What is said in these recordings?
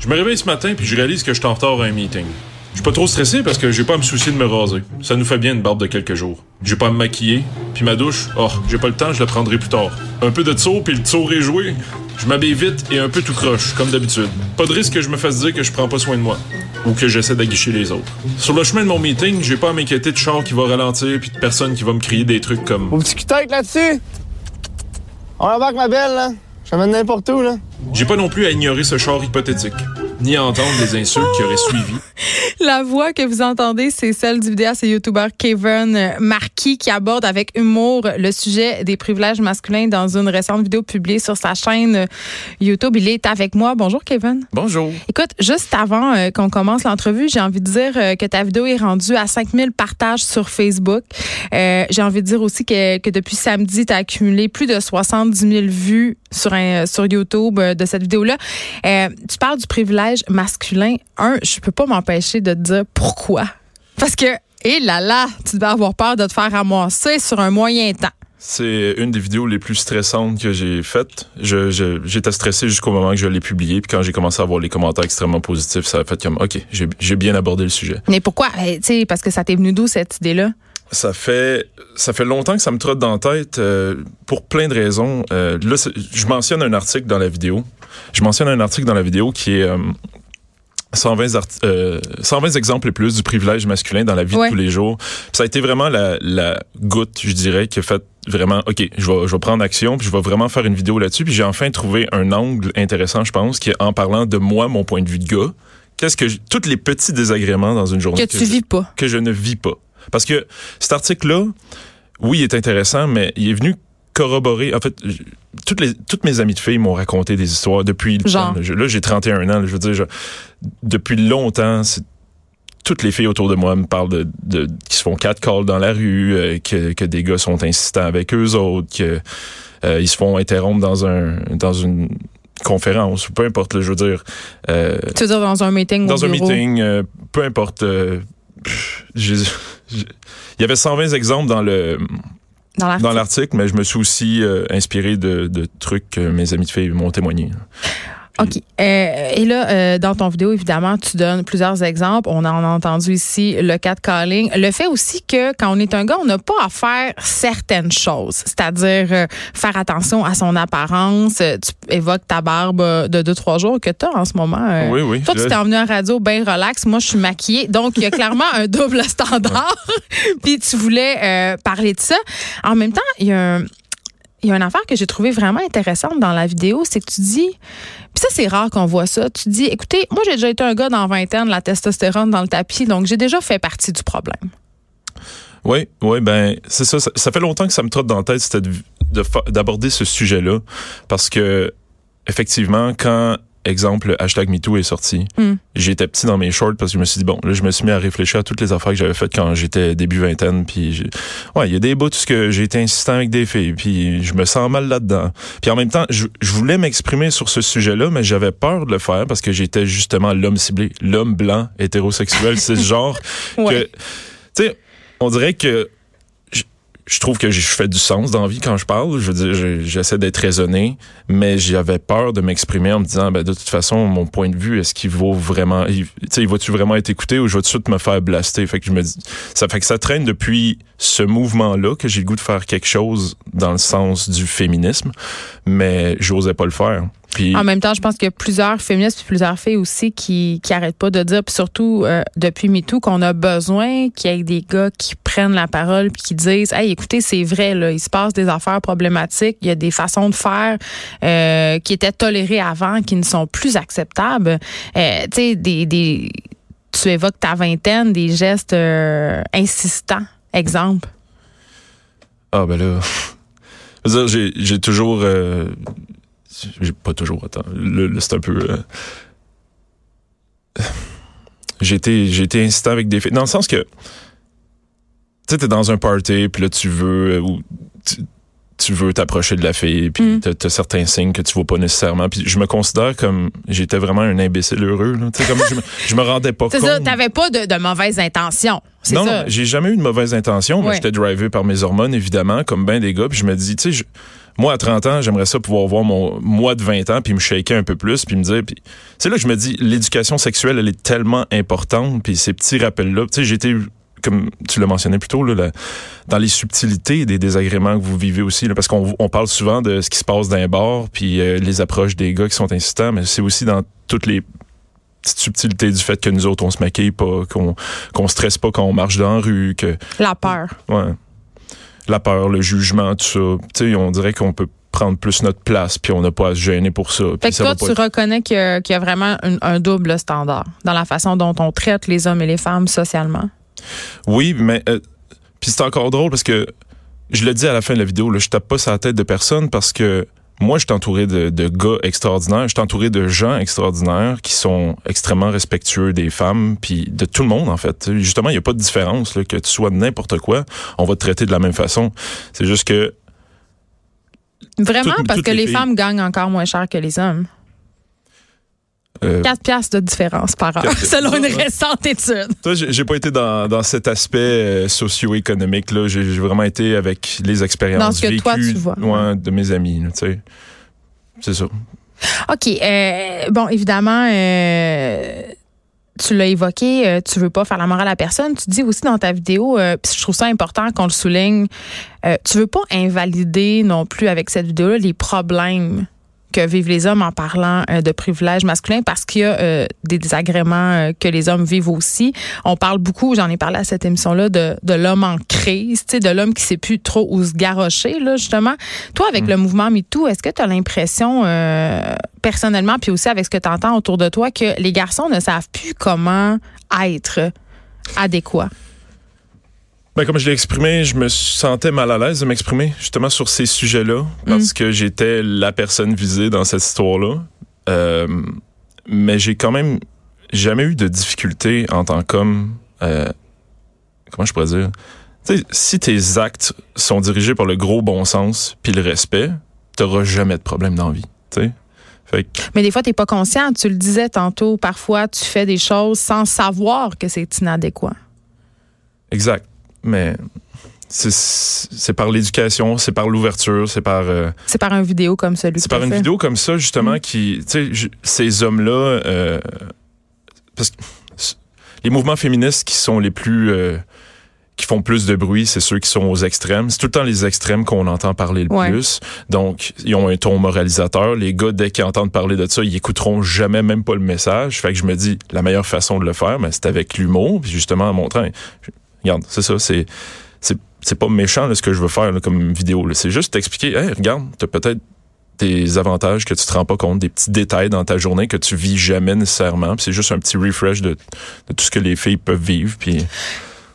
Je me réveille ce matin puis je réalise que je suis en retard à un meeting. Je suis pas trop stressé parce que j'ai pas à me soucier de me raser. Ça nous fait bien une barbe de quelques jours. J'ai pas à me maquiller, puis ma douche, oh, j'ai pas le temps, je la prendrai plus tard. Un peu de tour puis le tour est joué. Je m'habille vite et un peu tout croche, comme d'habitude. Pas de risque que je me fasse dire que je prends pas soin de moi ou que j'essaie d'aguicher les autres. Sur le chemin de mon meeting, j'ai pas à m'inquiéter de char qui va ralentir puis de personne qui va me crier des trucs comme Au petit cul-tête là-dessus. On embarque ma belle, là. Je t'amène n'importe où, là. J'ai pas non plus à ignorer ce char hypothétique, ni entendre les insultes qui auraient suivi. La voix que vous entendez, c'est celle du vidéaste et youtubeur Kevin Marquis qui aborde avec humour le sujet des privilèges masculins dans une récente vidéo publiée sur sa chaîne YouTube. Il est avec moi. Bonjour Kevin. Bonjour. Écoute, juste avant euh, qu'on commence l'entrevue, j'ai envie de dire euh, que ta vidéo est rendue à 5000 partages sur Facebook. Euh, j'ai envie de dire aussi que, que depuis samedi, tu as accumulé plus de 70 000 vues sur, un, sur YouTube de cette vidéo-là. tu parles du privilège masculin. Un, je peux pas m'empêcher de te dire pourquoi. Parce que, hé là là, tu devais avoir peur de te faire ramasser sur un moyen temps. C'est une des vidéos les plus stressantes que j'ai faites. Je, j'étais stressé jusqu'au moment que je l'ai publié. Puis quand j'ai commencé à avoir les commentaires extrêmement positifs, ça a fait comme, OK, j'ai, bien abordé le sujet. Mais pourquoi? Eh, tu sais, parce que ça t'est venu d'où cette idée-là? Ça fait ça fait longtemps que ça me trotte dans la tête euh, pour plein de raisons. Euh, là, je mentionne un article dans la vidéo. Je mentionne un article dans la vidéo qui est euh, 120, euh, 120 exemples et plus du privilège masculin dans la vie de tous les jours. ça a été vraiment la, la goutte, je dirais, qui a fait vraiment, OK, je vais, je vais prendre action, puis je vais vraiment faire une vidéo là-dessus. Puis j'ai enfin trouvé un angle intéressant, je pense, qui est en parlant de moi, mon point de vue de gars. Qu'est-ce que... tous les petits désagréments dans une journée... Que, tu vis pas. Que je ne vis pas. Parce que cet article-là, oui, il est intéressant, mais il est venu corroborer. En fait, toutes les toutes mes amies de filles m'ont raconté des histoires depuis. Genre? Là, j'ai 31 ans. je veux dire, depuis longtemps, toutes les filles autour de moi me parlent de, de qui se font quatre calls dans la rue, euh, que, que des gars sont insistants avec eux autres, que euh, ils se font interrompre dans un dans une conférence ou peu importe. je veux dire. Euh, tu veux dire dans un meeting Dans un meeting, peu importe. Il y avait 120 exemples dans le dans l'article, mais je me suis aussi euh, inspiré de, de, trucs que mes amis de filles m'ont témoigné. OK. Euh, et là, euh, dans ton vidéo, évidemment, tu donnes plusieurs exemples. On en a entendu ici le cat calling. Le fait aussi que quand on est un gars, on n'a pas à faire certaines choses, c'est-à-dire euh, faire attention à son apparence. Tu évoques ta barbe de deux, trois jours que tu as en ce moment. oui, oui. Toi, tu t'es emmené en radio bien relax. Moi, je suis maquillée. Donc, il y a clairement un double standard. Puis, tu voulais parler de ça. En même temps, il y a un il y a une affaire que j'ai trouvé vraiment intéressante dans la vidéo, c'est que tu dis, puis ça c'est rare qu'on voit ça, tu dis, écoutez, moi j'ai déjà été un gars dans 20 ans la testostérone dans le tapis, donc j'ai déjà fait partie du problème. Oui, oui, ben c'est ça, ça, fait longtemps que ça me trotte dans la tête, c'était d'aborder ce sujet-là, parce que effectivement, quand exemple, hashtag MeToo est sorti. Mm. J'étais petit dans mes shorts parce que je me suis dit, bon, là, je me suis mis à réfléchir à toutes les affaires que j'avais faites quand j'étais début vingtaine. Puis, ouais, il y a des bouts que j'ai été insistant avec des filles. Puis, je me sens mal là-dedans. Puis, en même temps, je, voulais m'exprimer sur ce sujet-là, mais j'avais peur de le faire parce que j'étais justement l'homme ciblé, l'homme blanc, hétérosexuel. C'est ce genre que, tu sais, on dirait que je trouve que je fais du sens dans la vie quand je parle. Je veux dire, j'essaie d'être raisonné, mais j'avais peur de m'exprimer en me disant, ben, de toute façon, mon point de vue, est-ce qu'il vaut vraiment, sais, il va-tu vraiment être écouté ou je vais tout de suite me faire blaster? Fait que je me dis, ça fait que ça traîne depuis ce mouvement-là que j'ai le goût de faire quelque chose dans le sens du féminisme, mais j'osais pas le faire. En même temps, je pense qu'il y a plusieurs féministes et plusieurs filles aussi qui qui arrêtent pas de dire, puis surtout euh, depuis MeToo, qu'on a besoin qu'il y ait des gars qui prennent la parole puis qui disent, hey, écoutez, c'est vrai là, il se passe des affaires problématiques, il y a des façons de faire euh, qui étaient tolérées avant, qui ne sont plus acceptables. Euh, tu sais, des, des, tu évoques ta vingtaine, des gestes insistants, exemple. Ah ben là, j'ai toujours j'ai pas toujours le, c'est un peu euh, j'ai été été insistant avec des filles. Dans le sens que tu sais t'es dans un party puis là tu veux euh, ou tu, veux t'approcher de la fille puis mm. t'as as certains signes que tu vois pas nécessairement. Puis je me considère comme j'étais vraiment un imbécile heureux là. Comme je me, je me rendais pas compte c'est ça t'avais pas de, de mauvaises intentions non, non j'ai jamais eu de mauvaises intentions moi j'étais drivé par mes hormones évidemment comme ben des gars puis je me dis tu sais Moi, à 30 ans, j'aimerais ça pouvoir voir mon moi de 20 ans, puis me shaker un peu plus, puis me dire... Puis c'est là que je me dis, l'éducation sexuelle, elle est tellement importante, puis ces petits rappels-là... Tu sais, j'étais comme tu l'as mentionné plus tôt, là, dans les subtilités des désagréments que vous vivez aussi, là, parce qu'on on parle souvent de ce qui se passe dans les bars, puis euh, les approches des gars qui sont insistants, mais c'est aussi dans toutes les petites subtilités du fait que nous autres, on se maquille pas, qu'on qu'on stresse pas quand on marche dans la rue, que... La peur. Ouais. La peur, le jugement, tout ça. Tu sais, on dirait qu'on peut prendre plus notre place, puis on n'a pas à se gêner pour ça. Fait que ça toi, tu être- reconnais qu'il y, a- qu'il y a vraiment un, un double standard dans la façon dont on traite les hommes et les femmes socialement? Oui, mais euh, puis c'est encore drôle parce que je le dis à la fin de la vidéo, là, je tape pas sur la tête de personne parce que moi, je suis entouré de, de gars extraordinaires, je suis entouré de gens extraordinaires qui sont extrêmement respectueux des femmes, puis de tout le monde en fait. Justement, il n'y a pas de différence là, que tu sois n'importe quoi, on va te traiter de la même façon. C'est juste que Vraiment, Toutes- parce toutes que les les, filles. femmes gagnent encore moins cher que les hommes. Euh, 4 piastres de différence par heure, selon une récente étude. Toi, j'ai pas été dans, dans cet aspect euh, socio-économique là. J'ai j'ai vraiment été avec les expériences Dans ce que vécues toi, tu vois. ouais, de mes amis. là, Tu sais, c'est ça. OK. euh, bon, évidemment, euh, tu l'as évoqué, euh, tu veux pas faire la morale à personne. Tu dis aussi dans ta vidéo, euh, puis je trouve ça important qu'on le souligne, euh, tu veux pas invalider non plus avec cette vidéo-là les problèmes que vivent les hommes en parlant euh, de privilèges masculins parce qu'il y a euh, des désagréments euh, que les hommes vivent aussi. On parle beaucoup, j'en ai parlé à cette émission-là, de, de l'homme en crise, de l'homme qui sait plus trop où se garrocher, là, justement. Toi, avec le mouvement MeToo, est-ce que tu as l'impression, personnellement, puis aussi avec ce que tu entends autour de toi, que les garçons ne savent plus comment être adéquats? Ben, comme je l'ai exprimé, je me sentais mal à l'aise de m'exprimer justement sur ces sujets-là parce que j'étais la personne visée dans cette histoire-là. Euh, mais j'ai quand même jamais eu de difficulté en tant qu'homme. euh, comment je pourrais dire? Si tes actes sont dirigés par le gros bon sens puis le respect, t'auras jamais de problème dans la vie. Tu sais? Fait que, Mais des fois, tu n'es pas conscient. Tu le disais tantôt, parfois, tu fais des choses sans savoir que c'est inadéquat. exact. Mais c'est par l'éducation, c'est par l'ouverture, c'est par euh, C'est par une vidéo comme celui C'est par une fait. vidéo comme ça, justement, Mm. qui, tu sais, ces hommes-là, euh, parce que les mouvements féministes qui sont les plus, euh, qui font plus de bruit, c'est ceux qui sont aux extrêmes. C'est tout le temps les extrêmes qu'on entend parler le Ouais. plus. Donc, ils ont un ton moralisateur. Les gars, dès qu'ils entendent parler de ça, ils écouteront jamais même pas le message. Fait que je me dis, la meilleure façon de le faire, ben, c'est avec l'humour, puis justement en montrant, regarde, c'est ça, c'est, c'est, pas méchant ce que je veux faire comme vidéo. C'est juste t'expliquer, hey, regarde, t'as peut-être des avantages que tu te rends pas compte, des petits détails dans ta journée que tu vis jamais nécessairement. C'est juste un petit refresh de, de tout ce que les filles peuvent vivre. Puis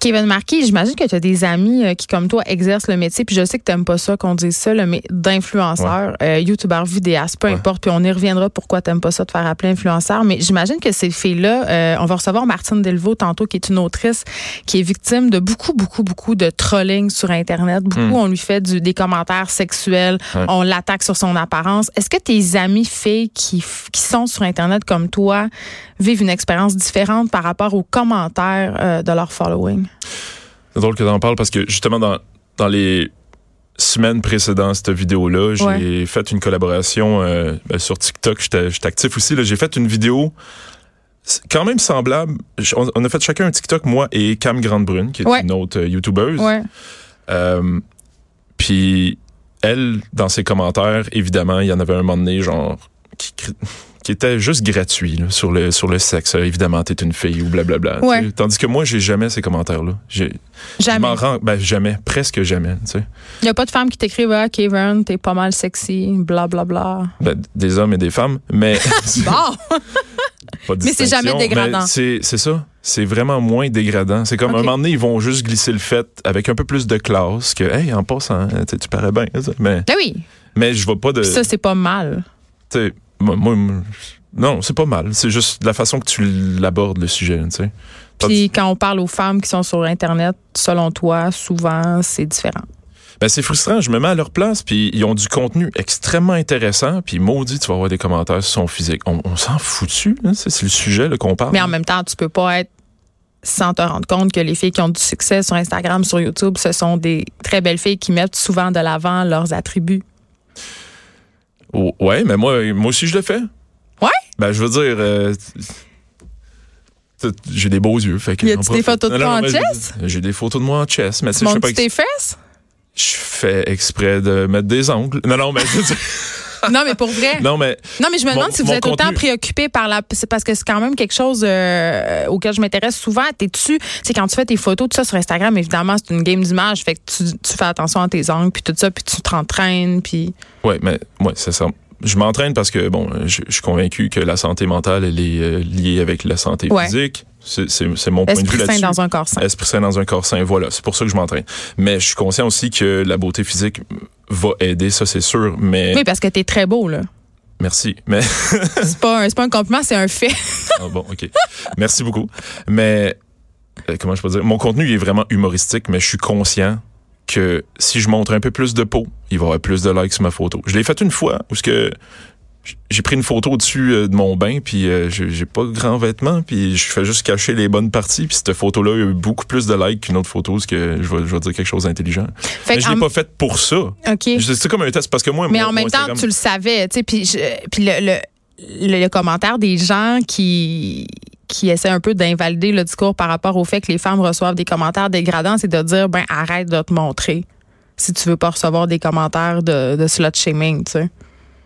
Kevin Marquis, j'imagine que tu as des amis euh, qui, comme toi, exercent le métier, puis je sais que tu n'aimes pas ça qu'on dise ça, le mais d'influenceur, euh, youtubeur, vidéaste, peu Ouais. importe, puis on y reviendra pourquoi tu n'aimes pas ça de faire appeler influenceur, mais j'imagine que ces filles-là, euh, on va recevoir Martine Delvaux tantôt, qui est une autrice qui est victime de beaucoup, beaucoup, beaucoup de trolling sur Internet. Beaucoup, Hmm. on lui fait du, des commentaires sexuels, Ouais. on l'attaque sur son apparence. Est-ce que tes amis filles qui, qui sont sur Internet comme toi vivent une expérience différente par rapport aux commentaires euh, de leur following? C'est drôle que t'en parles parce que justement dans, dans les semaines précédentes cette vidéo-là, j'ai Ouais. fait une collaboration euh, ben, sur TikTok. J'étais j'étais actif aussi. J'ai fait une vidéo quand même semblable. On, a fait chacun un TikTok, moi et Cam Grande-Brune, qui est Ouais. une autre euh, YouTubeuse. Ouais. Euh, puis elle, dans ses commentaires, évidemment, il y en avait un moment donné, genre, qui, qui était juste gratuit là, sur le sur le sexe. Euh, évidemment, t'es une fille ou blablabla. Tandis que moi, j'ai jamais ces commentaires-là. J'ai- Je Jamais. m'en rends, ben jamais, presque jamais. Tu sais. Il n'y a pas de femme qui t'écrivent Ah, Kevin, t'es pas mal sexy, bla bla bla. Ben, des hommes et des femmes, mais Bon! pas de Mais c'est jamais dégradant. C'est c'est ça. C'est vraiment moins dégradant. C'est comme Ok. un moment donné, ils vont juste glisser le fait avec un peu plus de classe que, hey, en passant, tu parais bien. ça. Mais, Ben oui, mais je vois pas de. Ça, c'est pas mal. tu sais, moi, moi, moi, non, c'est pas mal. C'est juste la façon que tu l'abordes, le sujet, tu sais. Puis quand on parle aux femmes qui sont sur Internet, selon toi, souvent, c'est différent. Ben, c'est frustrant. Je me mets à leur place, puis ils ont du contenu extrêmement intéressant, puis maudit, tu vas avoir des commentaires sur son physique. On, on s'en fout dessus, hein, c'est le sujet qu'on parle. Mais en même temps, tu peux pas être sans te rendre compte que les filles qui ont du succès sur Instagram, sur YouTube, ce sont des très belles filles qui mettent souvent de l'avant leurs attributs. Ouais, mais moi, moi aussi, je le fais. Ouais? Ben, je veux dire, euh, j'ai des beaux yeux. Fait que Y a-tu des photos de toi en chess? J'ai des photos de moi en chess, mais tu sais, je fais pas Montres-tu ex- tes fesses? je fais exprès de mettre des ongles. Non, non, mais Non, mais pour vrai. non, mais Non, mais je me Mon- demande si vous êtes autant préoccupé par la. C'est parce que c'est quand même quelque chose euh, auquel je m'intéresse souvent. T'es-tu. C'est quand tu fais tes photos, tout ça sur Instagram, évidemment, c'est une game d'image. Fait que tu, tu fais attention à tes angles, puis tout ça, puis tu t'entraînes, puis. ouais, mais ouais, c'est ça. Je m'entraîne parce que bon, je, je suis convaincu que la santé mentale elle est euh, liée avec la santé Ouais. physique. C'est mon point de Esprit vue sain là-dessus. dans un corps sain. Esprit sain dans un corps sain, voilà. C'est pour ça que je m'entraîne. Mais je suis conscient aussi que la beauté physique va aider, ça c'est sûr. Mais Oui, parce que t'es très beau, là. merci. Mais C'est pas, un- c'est pas un compliment, c'est un fait. Ah, bon, ok. Merci beaucoup. Mais euh, comment je peux dire, mon contenu il est vraiment humoristique, mais je suis conscient que si je montre un peu plus de peau, il va y avoir plus de likes sur ma photo. Je l'ai fait une fois où ce que j'ai pris une photo au-dessus euh, de mon bain, puis euh, j'ai pas grand vêtement, puis je fais juste cacher les bonnes parties, puis cette photo-là a eu beaucoup plus de likes qu'une autre photo, parce que je vais, je vais dire quelque chose d'intelligent. Mais je l'ai en- pas fait pour ça. OK. C'est comme un test, parce que moi, Mais mon- en même temps, Instagram- tu le savais, tu sais, puis je- puis le, le, le- le commentaire des gens qui qui essaient un peu d'invalider le discours par rapport au fait que les femmes reçoivent des commentaires dégradants, c'est de dire ben arrête de te montrer si tu veux pas recevoir des commentaires de, de slut shaming, tu sais.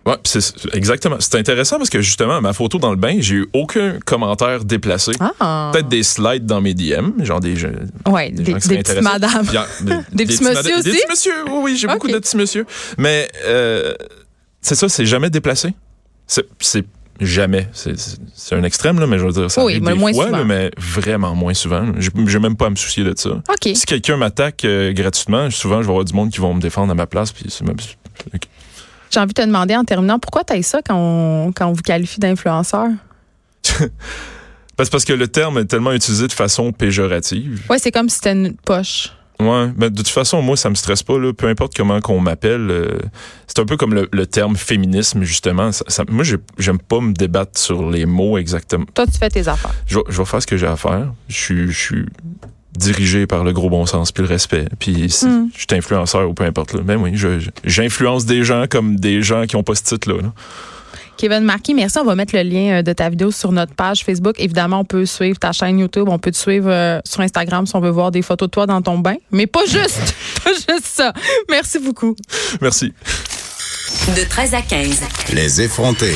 Ouais, pis c'est exactement. C'est intéressant parce que justement, ma photo dans le bain, j'ai eu aucun commentaire déplacé. Ah. Peut-être des slides dans mes DM, genre des, gens- Ouais, des des, gens des petites madames. Des petits messieurs Des aussi? petits monsieur, oui, oui, j'ai beaucoup de petits monsieur. Mais euh, c'est ça, c'est jamais déplacé. C'est jamais. C'est- un extrême, là, mais je veux dire, ça Oui, arrive des moins fois, souvent. là, mais vraiment moins souvent. J'ai j'ai même pas à me soucier de ça. Si quelqu'un m'attaque euh, gratuitement, souvent, je vais avoir du monde qui vont me défendre à ma place. Puis c'est même- ok. J'ai envie de te demander en terminant pourquoi tu ça quand on, quand on vous qualifie d'influenceur? Parce parce que le terme est tellement utilisé de façon péjorative. Ouais, c'est comme si c'était une poche. Ouais, mais de toute façon, moi, ça me stresse pas, là. Peu importe comment qu'on m'appelle. euh, c'est un peu comme le, le terme féminisme, justement. Ça, ça- moi, j'ai- j'aime pas me débattre sur les mots exactement. Toi, tu fais tes affaires. Je, je vais faire ce que j'ai à faire. Je suis, je suis dirigé par le gros bon sens puis le respect. Puis si Mm. je suis influenceur ou peu importe. Là. Ben oui, j'influence des gens comme des gens qui ont pas ce titre-là. là. Kevin Marquis, merci. On va mettre le lien euh, de ta vidéo sur notre page Facebook. Évidemment, on peut suivre ta chaîne YouTube. On peut te suivre euh, sur Instagram si on veut voir des photos de toi dans ton bain. Mais pas juste, pas juste ça. Merci beaucoup. Merci. De 13 à 15. Les effrontés.